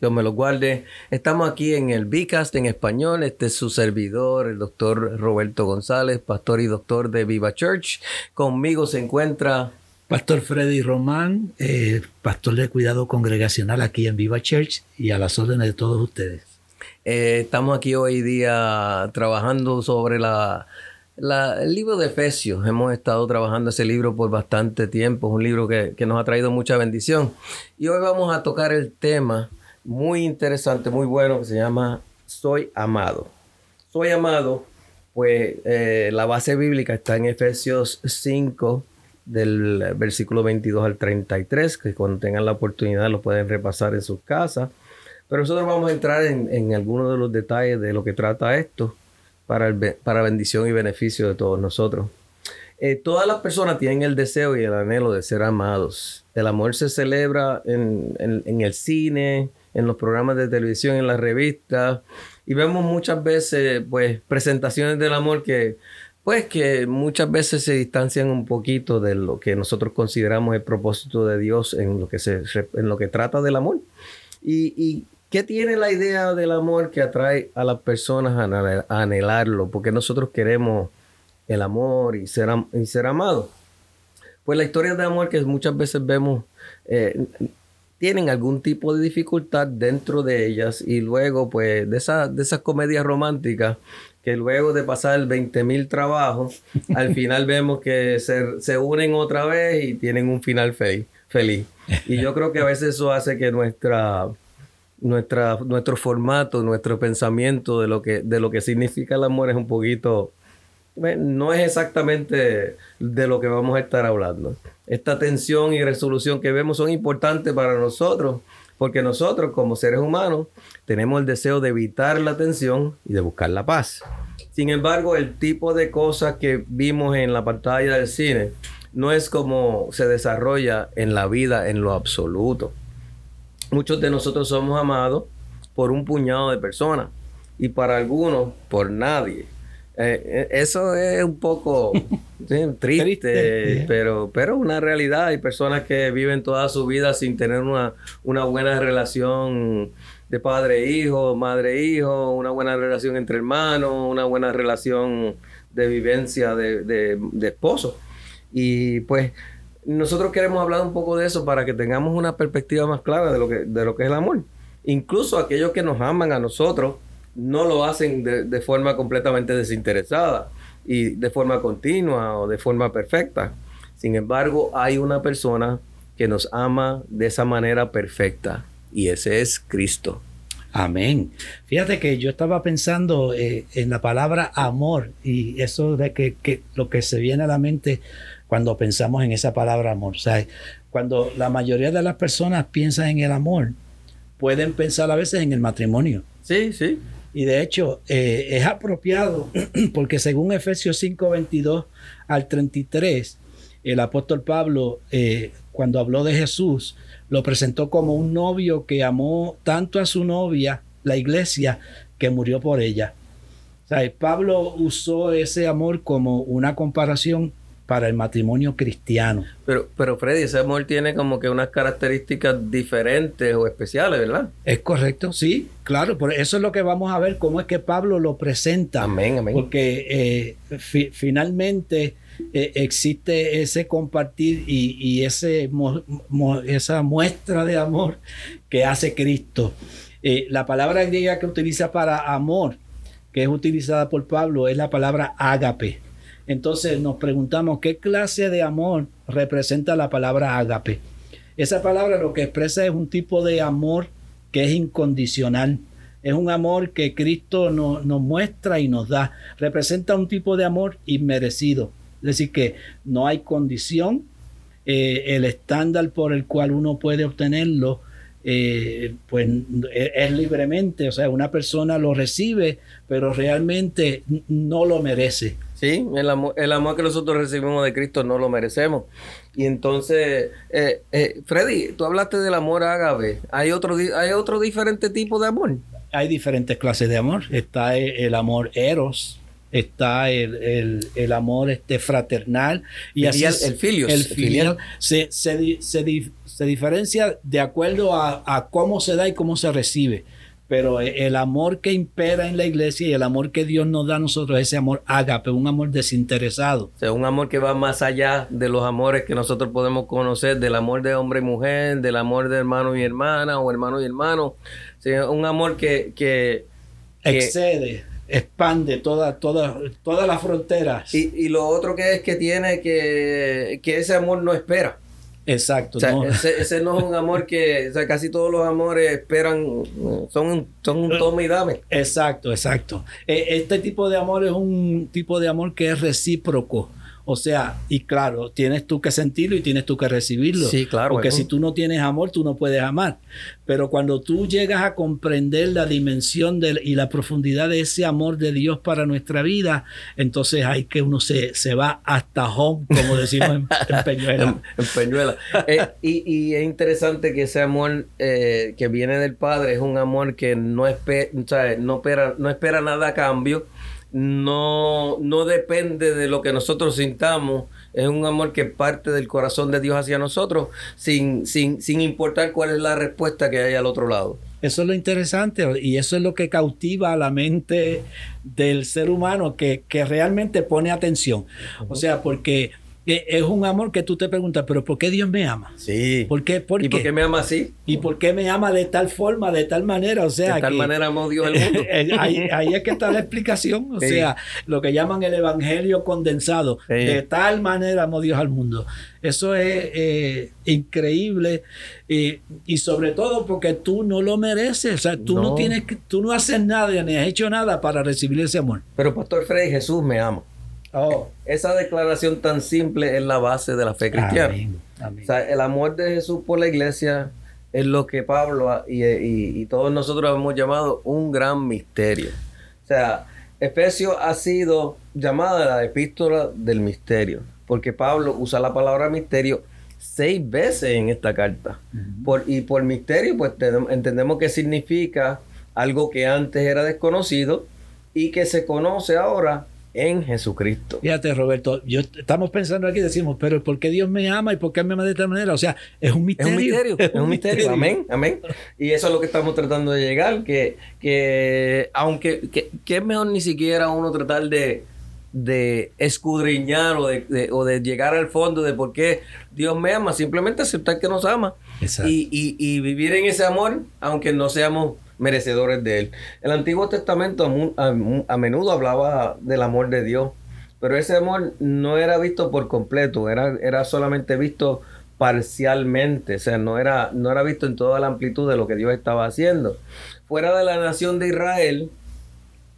Dios me los guarde. Estamos aquí en el Bicast en español. Este es su servidor, el doctor Roberto González, pastor y doctor de Viva Church. Conmigo se encuentra Pastor Freddy Román, eh, pastor de cuidado congregacional aquí en Viva Church y a las órdenes de todos ustedes. Eh, estamos aquí hoy día trabajando sobre la, la- el libro de Efesios. Hemos estado trabajando ese libro por bastante tiempo. Es un libro que, que nos ha traído mucha bendición. Y hoy vamos a tocar el tema muy interesante, muy bueno, que se llama Soy amado. Soy amado, pues eh, la base bíblica está en Efesios 5, del versículo 22 al 33, que cuando tengan la oportunidad lo pueden repasar en sus casas. Pero nosotros vamos a entrar en, en algunos de los detalles de lo que trata esto para, el para bendición y beneficio de todos nosotros. Eh, todas las personas tienen el deseo y el anhelo de ser amados. El amor se celebra en, en- en el cine, en los programas de televisión, en las revistas. Y vemos muchas veces, pues, presentaciones del amor que, pues, que muchas veces se distancian un poquito de lo que nosotros consideramos el propósito de Dios en lo que, se, en lo que trata del amor. ¿Y, y qué tiene la idea del amor que atrae a las personas a anhel- a anhelarlo? Porque nosotros queremos el amor y ser, am- y ser amados. Pues la historia de amor que muchas veces vemos eh, tienen algún tipo de dificultad dentro de ellas y luego pues de, esa- de esas comedias románticas que luego de pasar 20 mil trabajos, al final vemos que se, se unen otra vez y tienen un final fe- feliz. Y yo creo que a veces eso hace que nuestra, nuestra, nuestro formato, nuestro pensamiento de lo, que, de lo que significa el amor es un poquito, bueno, no es exactamente de lo que vamos a estar hablando. Esta tensión y resolución que vemos son importantes para nosotros, porque nosotros como seres humanos tenemos el deseo de evitar la tensión y de buscar la paz. Sin embargo, el tipo de cosas que vimos en la pantalla del cine no es como se desarrolla en la vida en lo absoluto. Muchos de nosotros somos amados por un puñado de personas y para algunos por nadie. Eh, eh, eso es un poco sí, triste, Triste. pero pero una realidad. Hay personas que viven toda su vida sin tener una, una buena relación de padre-hijo, madre-hijo, una buena relación entre hermanos, una buena relación de vivencia de, de, de esposo. Y pues nosotros queremos hablar un poco de eso para que tengamos una perspectiva más clara de lo que, de lo que es el amor. Incluso aquellos que nos aman a nosotros no lo hacen de, de forma completamente desinteresada y de forma continua o de forma perfecta. Sin embargo, hay una persona que nos ama de esa manera perfecta y ese es Cristo. Amén. Fíjate que yo estaba pensando eh, en la palabra amor y eso de que, que lo que se viene a la mente cuando pensamos en esa palabra amor. O sea, cuando la mayoría de las personas piensan en el amor, pueden pensar a veces en el matrimonio. Sí, sí. Y de hecho, eh, es apropiado porque según Efesios 5, 22 al 33, el apóstol Pablo, eh, cuando habló de Jesús, lo presentó como un novio que amó tanto a su novia, la iglesia, que murió por ella. O sea, Pablo usó ese amor como una comparación para el matrimonio cristiano. Pero, pero Freddy, ese amor tiene como que unas características diferentes o especiales, ¿verdad? ¿Es correcto? Sí, claro. Por eso es lo que vamos a ver, cómo es que Pablo lo presenta. Amén, amén. Porque eh, fi- finalmente eh, existe ese compartir y, y ese mo- mo- esa muestra de amor que hace Cristo. Eh, la palabra griega que utiliza para amor, que es utilizada por Pablo, es la palabra ágape. Entonces nos preguntamos qué clase de amor representa la palabra ágape. Esa palabra lo que expresa es un tipo de amor que es incondicional. Es un amor que Cristo no- nos muestra y nos da. Representa un tipo de amor inmerecido. Es decir, que no hay condición. eh, el estándar por el cual uno puede obtenerlo eh, pues es libremente, o sea, una persona lo recibe, pero realmente no lo merece. Sí, el amor, el amor que nosotros recibimos de Cristo no lo merecemos. Y entonces, eh, eh, Freddy, tú hablaste del amor ágape. ¿Hay otro, ¿Hay otro diferente tipo de amor? Hay diferentes clases de amor. Está el, amor eros, está el, amor este fraternal y así el, el filios. El filial, Se, se, se, diferencia de acuerdo a, a, cómo se da y cómo se recibe. Pero el amor que impera en la iglesia y el amor que Dios nos da a nosotros, ese amor ágape, un amor desinteresado. O sea, un amor que va más allá de los amores que nosotros podemos conocer, del amor de hombre y mujer, del amor de hermano y hermana o hermano y hermano. O un amor que, que, excede expande todas toda, todas las fronteras. Y, y, lo otro que es que tiene que, que ese amor no espera. Exacto. ese, no es un amor que, o sea, casi todos los amores esperan, son, son un tome y dame. Exacto, exacto. E, este tipo de amor es un tipo de amor que es recíproco. O sea, y claro, tienes tú que sentirlo y tienes tú que recibirlo. Sí, claro. Porque si tú no tienes amor, tú no puedes amar. Pero cuando tú llegas a comprender la dimensión de, y la profundidad de ese amor de Dios para nuestra vida, entonces hay que uno se, se va hasta home, como decimos en, Peñuela. en, Peñuela. Eh, y, es interesante que ese amor eh, que viene del Padre es un amor que no, espera, no, espera, no espera nada a cambio no, no depende de lo que nosotros sintamos, es un amor que parte del corazón de Dios hacia nosotros, sin, sin, sin importar cuál es la respuesta que hay al otro lado. Eso es lo interesante y eso es lo que cautiva a la mente del ser humano que, que realmente pone atención. O sea, porque es un amor que tú te preguntas, pero ¿por qué Dios me ama? Sí. ¿Por qué? ¿Y por qué me ama así? ¿Y por qué me ama de tal forma, de tal manera? O sea, de tal manera amó Dios el mundo. ahí, es que está la explicación. O sea, lo que llaman el evangelio condensado. De tal manera amó Dios al mundo. Eso es eh, increíble y, sobre todo porque tú no lo mereces. O sea, tú no. tienes, tú no haces nada ni has hecho nada para recibir ese amor. Pero Pastor Freddy, Jesús me ama. Oh. Esa declaración tan simple es la base de la fe cristiana. O sea, el amor de Jesús por la iglesia es lo que Pablo y, todos nosotros hemos llamado un gran misterio. O sea, Efesios ha sido llamada la epístola del misterio, porque Pablo usa la palabra misterio seis veces en esta carta. por, y por misterio, pues entendemos que significa algo que antes era desconocido y que se conoce ahora en Jesucristo. Fíjate, Roberto, yo estamos pensando aquí, decimos, pero ¿por qué Dios me ama y por qué me ama de esta manera? O sea, es un misterio. Es un misterio, es un misterio. Amén, amén. Y eso es lo que estamos tratando de llegar, que, que aunque, que, es mejor ni siquiera uno tratar de, de escudriñar o de, o de llegar al fondo de por qué Dios me ama, simplemente aceptar que nos ama y, y, y vivir en ese amor, aunque no seamos merecedores de él. El Antiguo Testamento a, menudo hablaba del amor de Dios, pero ese amor no era visto por completo, era, era solamente visto parcialmente, o sea, no era, no era visto en toda la amplitud de lo que Dios estaba haciendo. Fuera de la nación de Israel,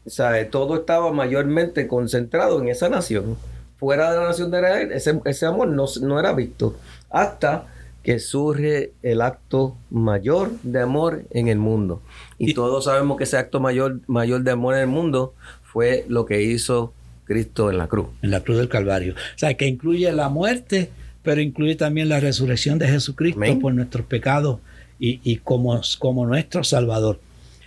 o todo estaba mayormente concentrado en esa nación. Fuera de la nación de Israel, ese, ese amor no, no era visto hasta que surge el acto mayor de amor en el mundo. Y, todos sabemos que ese acto mayor, mayor de amor en el mundo fue lo que hizo Cristo en la cruz. En la cruz del Calvario. O sea, que incluye la muerte, pero incluye también la resurrección de Jesucristo por nuestros pecados y, como, como nuestro Salvador.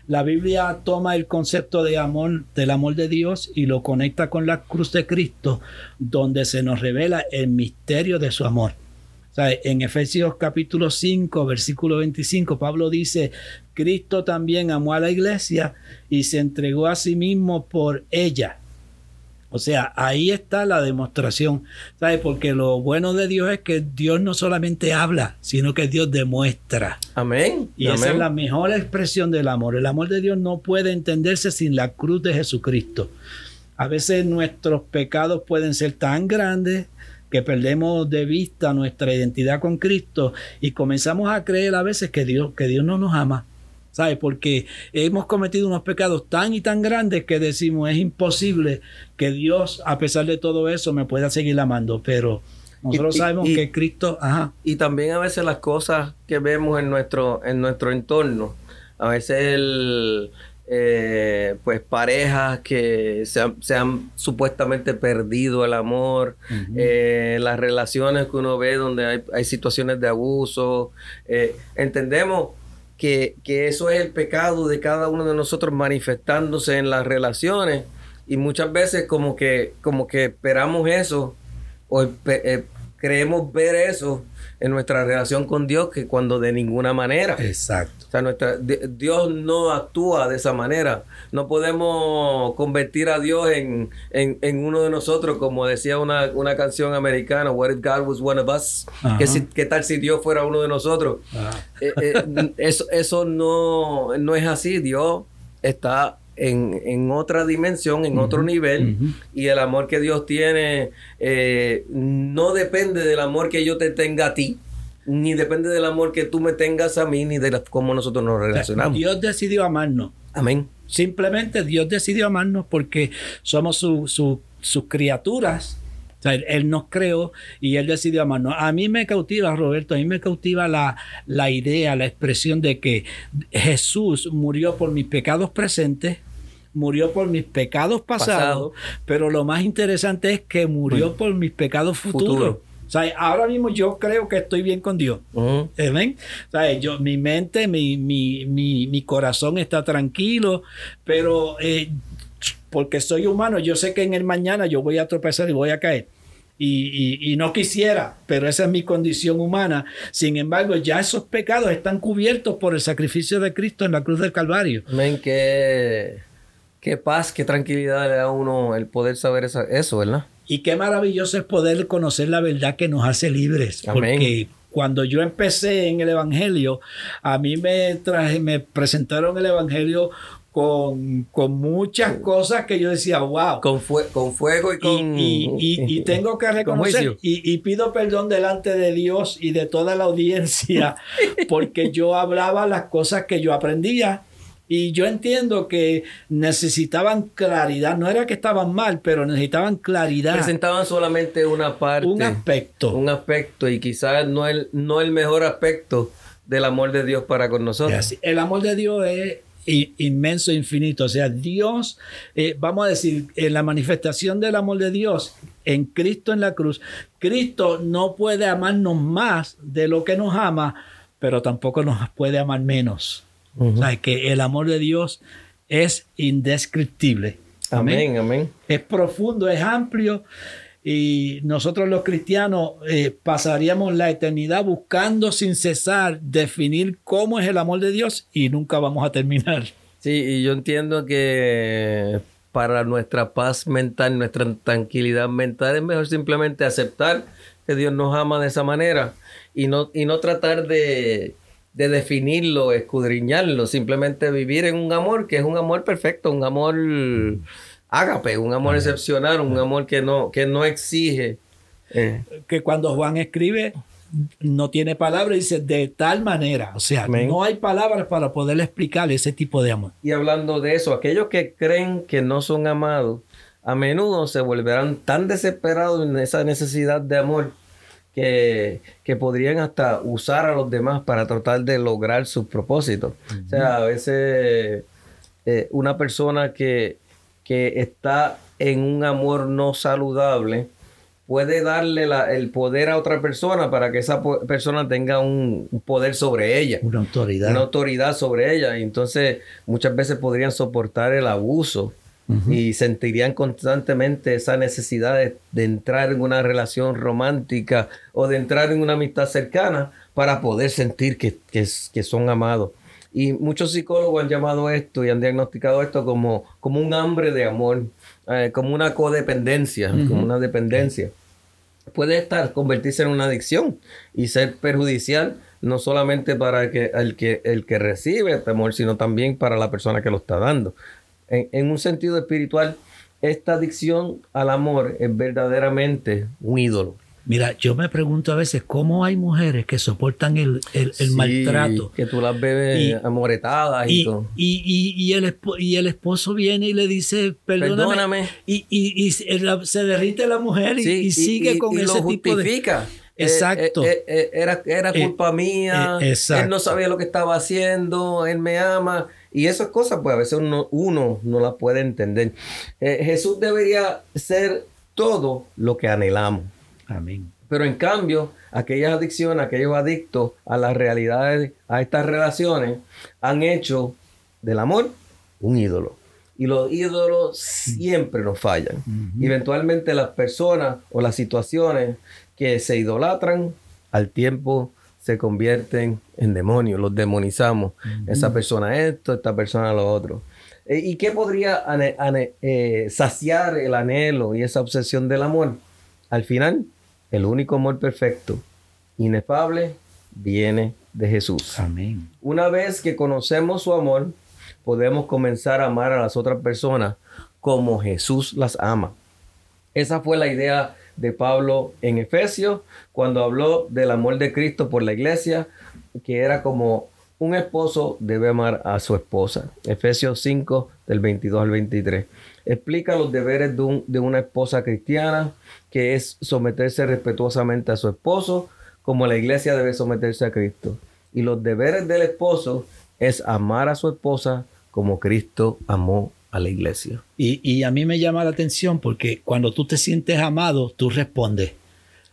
La Biblia toma el concepto de amor, del amor de Dios y lo conecta con la cruz de Cristo, donde se nos revela el misterio de su amor en Efesios capítulo 5, versículo 25, Pablo dice, Cristo también amó a la iglesia y se entregó a sí mismo por ella. O sea, ahí está la demostración, ¿sabes? Porque lo bueno de Dios es que Dios no solamente habla, sino que Dios demuestra. Amén. Y esa es la mejor expresión del amor. El amor de Dios no puede entenderse sin la cruz de Jesucristo. A veces nuestros pecados pueden ser tan grandes que perdemos de vista nuestra identidad con Cristo y comenzamos a creer a veces que Dios, que Dios no nos ama. ¿Sabes? Porque hemos cometido unos pecados tan y tan grandes que decimos es imposible que Dios, a pesar de todo eso, me pueda seguir amando. Pero Nosotros sabemos que Cristo, ajá. Y también a veces las cosas que vemos en nuestro, en nuestro entorno, a veces el, eh, pues parejas que se han, supuestamente perdido el amor, eh, las relaciones que uno ve donde hay, situaciones de abuso. Eh, entendemos que, que, eso es el pecado de cada uno de nosotros manifestándose en las relaciones y muchas veces como que, como que esperamos eso o creemos ver eso en nuestra relación con Dios que cuando de ninguna manera. Exacto. O sea, nuestra, Dios no actúa de esa manera. No podemos convertir a Dios en, en, uno de nosotros, como decía una, una, canción americana, What if God was one of us? ¿Qué, tal si Dios fuera uno de nosotros? Eh, eh, eso eso no, no es así. Dios está en, otra dimensión, en otro nivel, y el amor que Dios tiene eh, no depende del amor que yo te tenga a ti, ni depende del amor que tú me tengas a mí, ni de cómo nosotros nos relacionamos. Dios decidió amarnos. Amén. Simplemente Dios decidió amarnos porque somos sus criaturas. O sea, él, nos creó y Él decidió amarnos. A mí me cautiva, Roberto, a mí me cautiva la, la idea, la expresión de que Jesús murió por mis pecados presentes, murió por mis pecados pasados, pero lo más interesante es que murió por mis pecados futuros. O sea, ahora mismo yo creo que estoy bien con Dios. O sea, yo, mi mente, mi, mi, mi, corazón está tranquilo, pero eh, porque soy humano, yo sé que en el mañana yo voy a tropezar y voy a caer. Y, y, no quisiera, pero esa es mi condición humana. Sin embargo, ya esos pecados están cubiertos por el sacrificio de Cristo en la cruz del Calvario. Amén, que Qué paz, qué tranquilidad le da a uno el poder saber eso, ¿verdad? Y qué maravilloso es poder conocer la verdad que nos hace libres. Porque cuando yo empecé en el Evangelio, a mí me, traje, me presentaron el Evangelio con, muchas cosas que yo decía, wow. Con, con fuego y con... Y, y, tengo que reconocer, y, pido perdón delante de Dios y de toda la audiencia, porque yo hablaba las cosas que yo aprendía y yo entiendo que necesitaban claridad. No era que estaban mal, pero necesitaban claridad. Presentaban solamente una parte. Un aspecto. Un aspecto y quizás no el, no el mejor aspecto del amor de Dios para con nosotros. El amor de Dios es inmenso, infinito. O sea, Dios, eh, vamos a decir, en la manifestación del amor de Dios en Cristo en la cruz, Cristo no puede amarnos más de lo que nos ama, pero tampoco nos puede amar menos que el amor de Dios es indescriptible. Amén, amén. Es profundo, es amplio y nosotros los cristianos eh, pasaríamos la eternidad buscando sin cesar definir cómo es el amor de Dios y nunca vamos a terminar. Sí, y yo entiendo que para nuestra paz mental, nuestra tranquilidad mental, es mejor simplemente aceptar que Dios nos ama de esa manera y no, y no tratar de de definirlo, escudriñarlo, simplemente vivir en un amor que es un amor perfecto, un amor ágape, un amor excepcional, un amor que no, que no exige. Eh. Que cuando Juan escribe, no tiene palabras, dice de tal manera, o sea, no hay palabras para poder explicar ese tipo de amor. Y hablando de eso, aquellos que creen que no son amados, a menudo se volverán tan desesperados en esa necesidad de amor que, podrían hasta usar a los demás para tratar de lograr sus propósitos. O sea, a veces eh, una persona que, que, está en un amor no saludable puede darle el poder a otra persona para que esa persona tenga un poder sobre ella. Una autoridad. Una autoridad sobre ella. Y entonces muchas veces podrían soportar el abuso y sentirían constantemente esa necesidad de, entrar en una relación romántica o de entrar en una amistad cercana para poder sentir que, que, son amados. Y muchos psicólogos han llamado esto y han diagnosticado esto como, como un hambre de amor, eh, como una codependencia, como una dependencia. Puede estar, convertirse en una adicción y ser perjudicial no solamente para que, el, que, el que recibe el amor, sino también para la persona que lo está dando en, un sentido espiritual, esta adicción al amor es verdaderamente un ídolo. Mira, yo me pregunto a veces cómo hay mujeres que soportan el, maltrato. Que tú las ves amoretadas y, todo. Y, el y el esposo viene y le dice, perdóname. Y, se derrite la mujer y, sigue con ese tipo de... Eh, Exacto. Eh, eh, era, era culpa mía. Él no sabía lo que estaba haciendo. Él me ama. Y esas cosas, pues a veces uno, uno no las puede entender. Jesús debería ser todo lo que anhelamos. Amén. Pero en cambio, aquellas adicciones, aquellos adictos a las realidades, a estas relaciones, han hecho del amor un ídolo. Y los ídolos siempre nos fallan. Eventualmente las personas o las situaciones que se idolatran al tiempo se convierten en demonios, los demonizamos. Esa persona esto, esta persona lo otro. Eh, ¿Y qué podría eh, saciar el anhelo y esa obsesión del amor? Al final, el único amor perfecto, inefable, viene de Jesús. Amén. Una vez que conocemos su amor, podemos comenzar a amar a las otras personas como Jesús las ama. Esa fue la idea de Pablo en Efesios cuando habló del amor de Cristo por la iglesia, que era como un esposo debe amar a su esposa. Efesios 5 del 22 al 23 explica los deberes de, una esposa cristiana, que es someterse respetuosamente a su esposo, como la iglesia debe someterse a Cristo. Y los deberes del esposo es amar a su esposa como Cristo amó a la iglesia. Y, a mí me llama la atención porque cuando tú te sientes amado, tú respondes.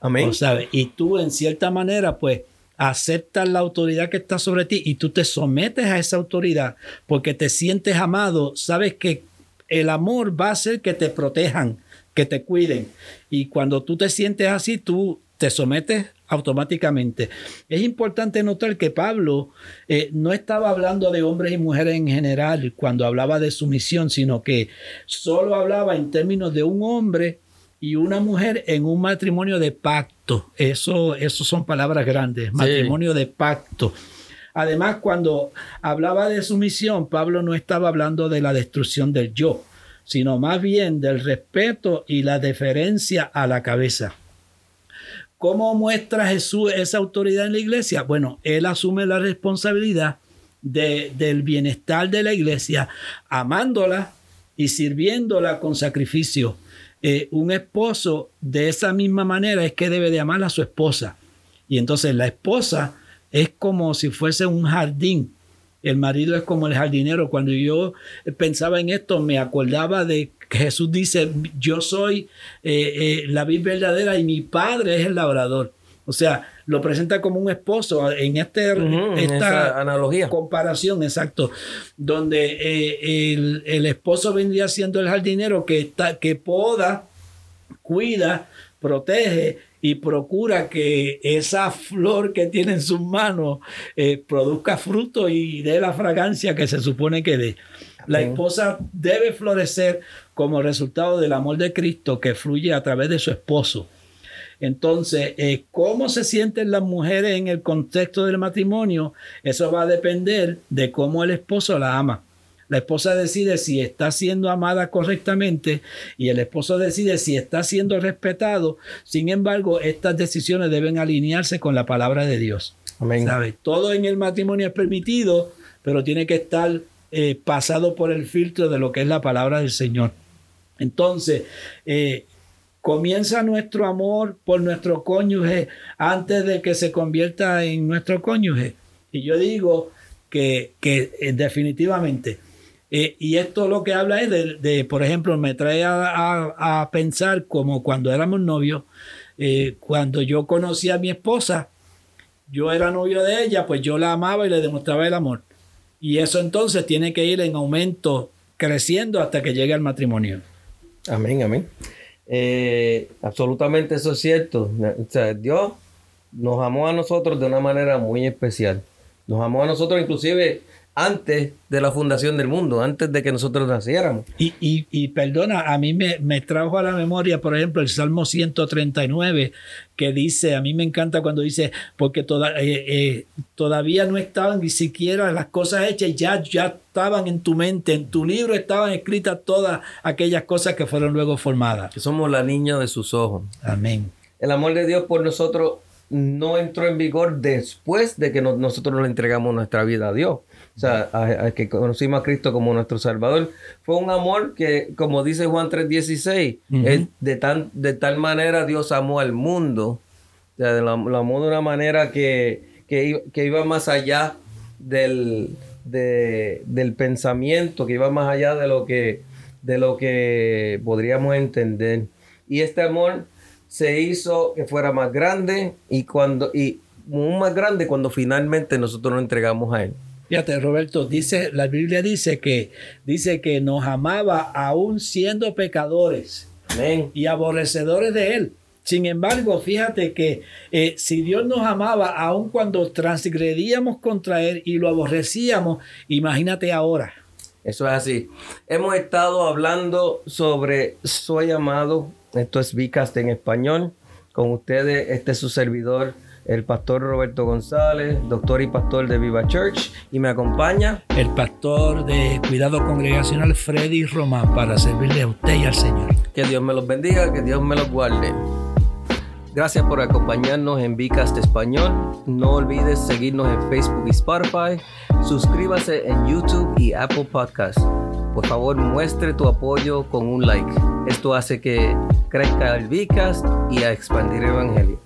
Amén. ¿sabes? Y tú en cierta manera, pues, aceptas la autoridad que está sobre ti y tú te sometes a esa autoridad porque te sientes amado, sabes que el amor va a hacer que te protejan, que te cuiden. Y cuando tú te sientes así, tú te sometes automáticamente. Es importante notar que Pablo eh, no estaba hablando de hombres y mujeres en general cuando hablaba de sumisión, sino que solo hablaba en términos de un hombre y una mujer en un matrimonio de pacto. Eso, eso son palabras grandes, matrimonio de pacto. Además, cuando hablaba de sumisión, Pablo no estaba hablando de la destrucción del yo, sino más bien del respeto y la deferencia a la cabeza. ¿Cómo muestra Jesús esa autoridad en la iglesia? Bueno, él asume la responsabilidad del bienestar de la iglesia, amándola y sirviéndola con sacrificio. Eh, un esposo de esa misma manera es que debe de amar a su esposa. Y entonces la esposa es como si fuese un jardín. El marido es como el jardinero. Cuando yo pensaba en esto, me acordaba de que Jesús dice, yo soy eh, eh, la vid verdadera y mi padre es el labrador. O sea, lo presenta como un esposo en este, esta analogía. comparación, exacto, donde eh, el, esposo vendría siendo el jardinero que, está, que poda, cuida, protege y procura que esa flor que tiene en sus manos eh, produzca fruto y dé la fragancia que se supone que dé. La esposa debe florecer como resultado del amor de Cristo que fluye a través de su esposo. Entonces, eh, ¿cómo se sienten las mujeres en el contexto del matrimonio? Eso va a depender de cómo el esposo la ama. La esposa decide si está siendo amada correctamente y el esposo decide si está siendo respetado. Sin embargo, estas decisiones deben alinearse con la palabra de Dios. Amén. Todo en el matrimonio es permitido, pero tiene que estar eh, pasado por el filtro de lo que es la palabra del Señor. Entonces, eh, comienza nuestro amor por nuestro cónyuge antes de que se convierta en nuestro cónyuge. Y yo digo que, eh, definitivamente eh, y esto lo que habla es de, por ejemplo, me trae a, pensar como cuando éramos novios, eh, cuando yo conocí a mi esposa, yo era novio de ella, pues yo la amaba y le demostraba el amor. Y eso entonces tiene que ir en aumento, creciendo hasta que llegue al matrimonio. Amén, amén. Eh, absolutamente eso es cierto. Dios nos amó a nosotros de una manera muy especial. Nos amó a nosotros inclusive antes de la fundación del mundo, antes de que nosotros naciéramos. Y, y, perdona, a mí me, me, trajo a la memoria, por ejemplo, el Salmo 139, que dice, a mí me encanta cuando dice, porque toda, eh, eh, todavía no estaban ni siquiera las cosas hechas, ya, ya estaban en tu mente, en tu libro estaban escritas todas aquellas cosas que fueron luego formadas. Que somos la niña de sus ojos. Amén. el amor de Dios por nosotros no entró en vigor después de que nosotros le entregamos nuestra vida a Dios. O sea, a, que conocimos a Cristo como nuestro Salvador. Fue un amor que, como dice Juan 3:16, es de, tan, de tal manera Dios amó al mundo. O sea, lo, amó de una manera que, que, iba más allá del, del pensamiento, que iba más allá de lo que, de lo que podríamos entender. Y este amor se hizo que fuera más grande y cuando y más grande cuando finalmente nosotros nos entregamos a él. Fíjate, Roberto, dice, la Biblia dice que, dice que nos amaba aún siendo pecadores y aborrecedores de Él. Sin embargo, fíjate que eh, si Dios nos amaba aún cuando transgredíamos contra Él y lo aborrecíamos, imagínate ahora. Eso es así. Hemos estado hablando sobre Soy amado. Esto es Vicast en español. Con ustedes, este es su servidor, el pastor Roberto González, doctor y pastor de Viva Church, y me acompaña el pastor de Cuidado Congregacional Freddy Román para servirle a usted y al Señor. Que Dios me los bendiga, que Dios me los guarde. Gracias por acompañarnos en Vicast Español. No olvides seguirnos en Facebook y Spotify. Suscríbase en YouTube y Apple Podcasts. Por favor, muestre tu apoyo con un like. Esto hace que crezca el Vicast y a expandir el Evangelio.